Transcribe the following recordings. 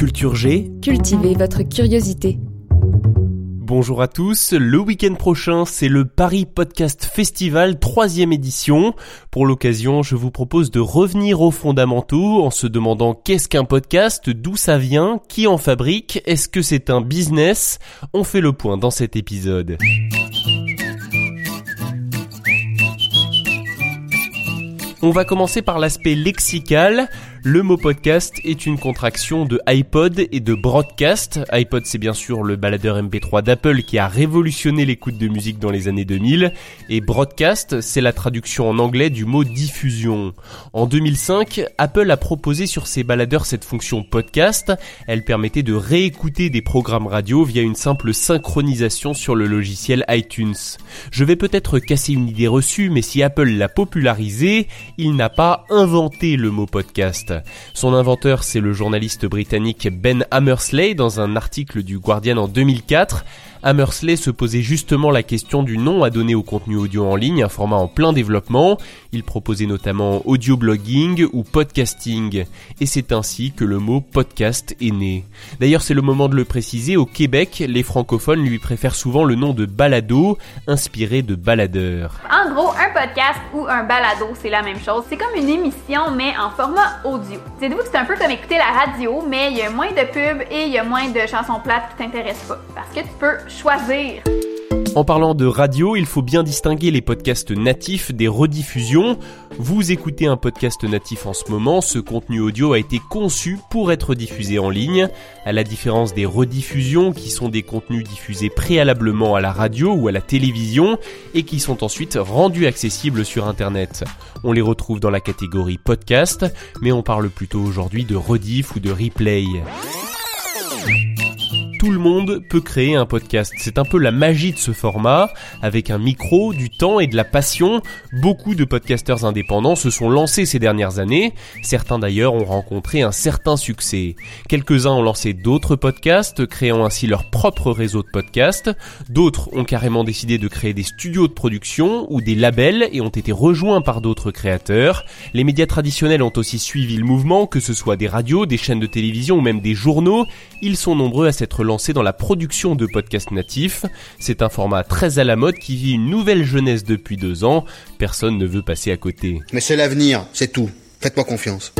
Culture G, Cultivez votre curiosité. bonjour à tous. Le week-end prochain, c'est le Paris Podcast Festival, troisième édition. Pour l'occasion, je vous propose de revenir aux fondamentaux en se demandant qu'est-ce qu'un podcast, d'où ça vient, qui en fabrique, est-ce que c'est un business? On fait le point dans cet épisode. On va commencer par l'aspect lexical. Le mot podcast est une contraction de iPod et de broadcast. iPod c'est bien sûr le baladeur MP3 d'Apple qui a révolutionné l'écoute de musique dans les années 2000 et broadcast c'est la traduction en anglais du mot diffusion. En 2005, Apple a proposé sur ses baladeurs cette fonction podcast. Elle permettait de réécouter des programmes radio via une simple synchronisation sur le logiciel iTunes. Je vais peut-être casser une idée reçue mais si Apple l'a popularisé, il n'a pas inventé le mot podcast. Son inventeur, c'est le journaliste britannique Ben Hammersley dans un article du Guardian en 2004. Hammersley se posait justement la question du nom à donner au contenu audio en ligne, un format en plein développement. Il proposait notamment audio blogging ou podcasting. Et c'est ainsi que le mot podcast est né. D'ailleurs, c'est le moment de le préciser, au Québec, les francophones lui préfèrent souvent le nom de balado, inspiré de baladeur. En gros, un podcast ou un balado, c'est la même chose. C'est comme une émission, mais en format audio. Dites-vous que c'est un peu comme écouter la radio, mais il y a moins de pubs et il y a moins de chansons plates qui t'intéressent pas. Parce que tu peux choisir. En parlant de radio, il faut bien distinguer les podcasts natifs des rediffusions. Vous écoutez un podcast natif en ce moment, ce contenu audio a été conçu pour être diffusé en ligne, à la différence des rediffusions qui sont des contenus diffusés préalablement à la radio ou à la télévision et qui sont ensuite rendus accessibles sur Internet. On les retrouve dans la catégorie podcast, mais on parle plutôt aujourd'hui de rediff ou de replay tout le monde peut créer un podcast. C'est un peu la magie de ce format. Avec un micro, du temps et de la passion, beaucoup de podcasteurs indépendants se sont lancés ces dernières années. Certains d'ailleurs ont rencontré un certain succès. Quelques-uns ont lancé d'autres podcasts, créant ainsi leur propre réseau de podcasts. D'autres ont carrément décidé de créer des studios de production ou des labels et ont été rejoints par d'autres créateurs. Les médias traditionnels ont aussi suivi le mouvement, que ce soit des radios, des chaînes de télévision ou même des journaux. Ils sont nombreux à s'être dans la production de podcasts natifs. C'est un format très à la mode qui vit une nouvelle jeunesse depuis deux ans. Personne ne veut passer à côté. Mais c'est l'avenir, c'est tout. Faites-moi confiance.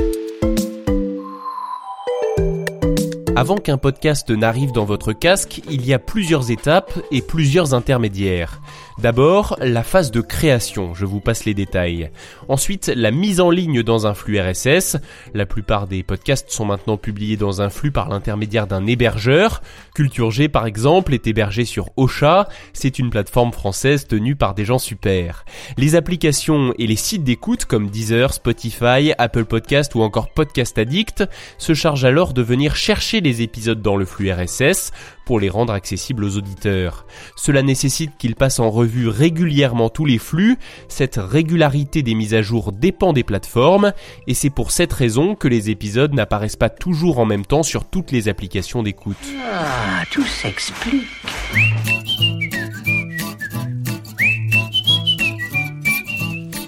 Avant qu'un podcast n'arrive dans votre casque, il y a plusieurs étapes et plusieurs intermédiaires. D'abord, la phase de création, je vous passe les détails. Ensuite, la mise en ligne dans un flux RSS. La plupart des podcasts sont maintenant publiés dans un flux par l'intermédiaire d'un hébergeur. Culture G, par exemple, est hébergé sur Ocha. C'est une plateforme française tenue par des gens super. Les applications et les sites d'écoute comme Deezer, Spotify, Apple Podcast ou encore Podcast Addict se chargent alors de venir chercher les épisodes dans le flux RSS pour les rendre accessibles aux auditeurs. Cela nécessite qu'ils passent en revue régulièrement tous les flux, cette régularité des mises à jour dépend des plateformes, et c'est pour cette raison que les épisodes n'apparaissent pas toujours en même temps sur toutes les applications d'écoute. Ah, tout s'explique.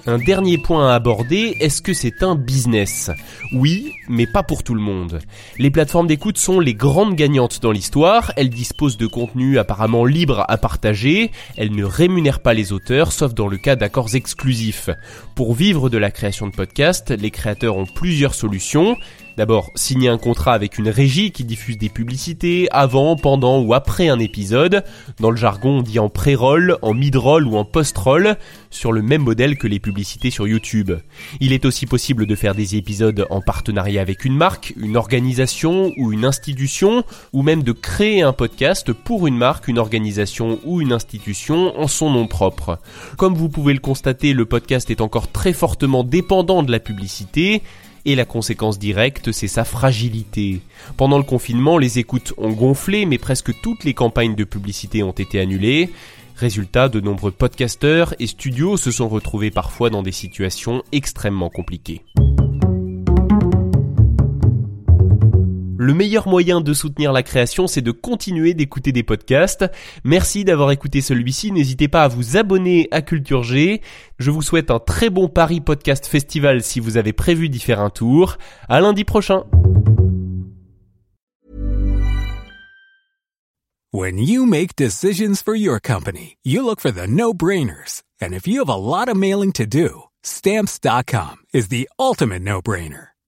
Un dernier point à aborder, est-ce que c'est un business? Oui, mais pas pour tout le monde. Les plateformes d'écoute sont les grandes gagnantes dans l'histoire, elles disposent de contenus apparemment libres à partager, elles ne rémunèrent pas les auteurs, sauf dans le cas d'accords exclusifs. Pour vivre de la création de podcasts, les créateurs ont plusieurs solutions, D'abord, signer un contrat avec une régie qui diffuse des publicités avant, pendant ou après un épisode. Dans le jargon, on dit en pré-roll, en mid-roll ou en post-roll, sur le même modèle que les publicités sur YouTube. Il est aussi possible de faire des épisodes en partenariat avec une marque, une organisation ou une institution, ou même de créer un podcast pour une marque, une organisation ou une institution en son nom propre. Comme vous pouvez le constater, le podcast est encore très fortement dépendant de la publicité, et la conséquence directe, c'est sa fragilité. Pendant le confinement, les écoutes ont gonflé, mais presque toutes les campagnes de publicité ont été annulées. Résultat, de nombreux podcasteurs et studios se sont retrouvés parfois dans des situations extrêmement compliquées. Le meilleur moyen de soutenir la création, c'est de continuer d'écouter des podcasts. Merci d'avoir écouté celui-ci. N'hésitez pas à vous abonner à Culture G. Je vous souhaite un très bon Paris Podcast Festival si vous avez prévu d'y faire un tour. À lundi prochain. When you make decisions for your company, you look for the no-brainers. And if you have a lot of mailing to do, stamps.com is the ultimate no-brainer.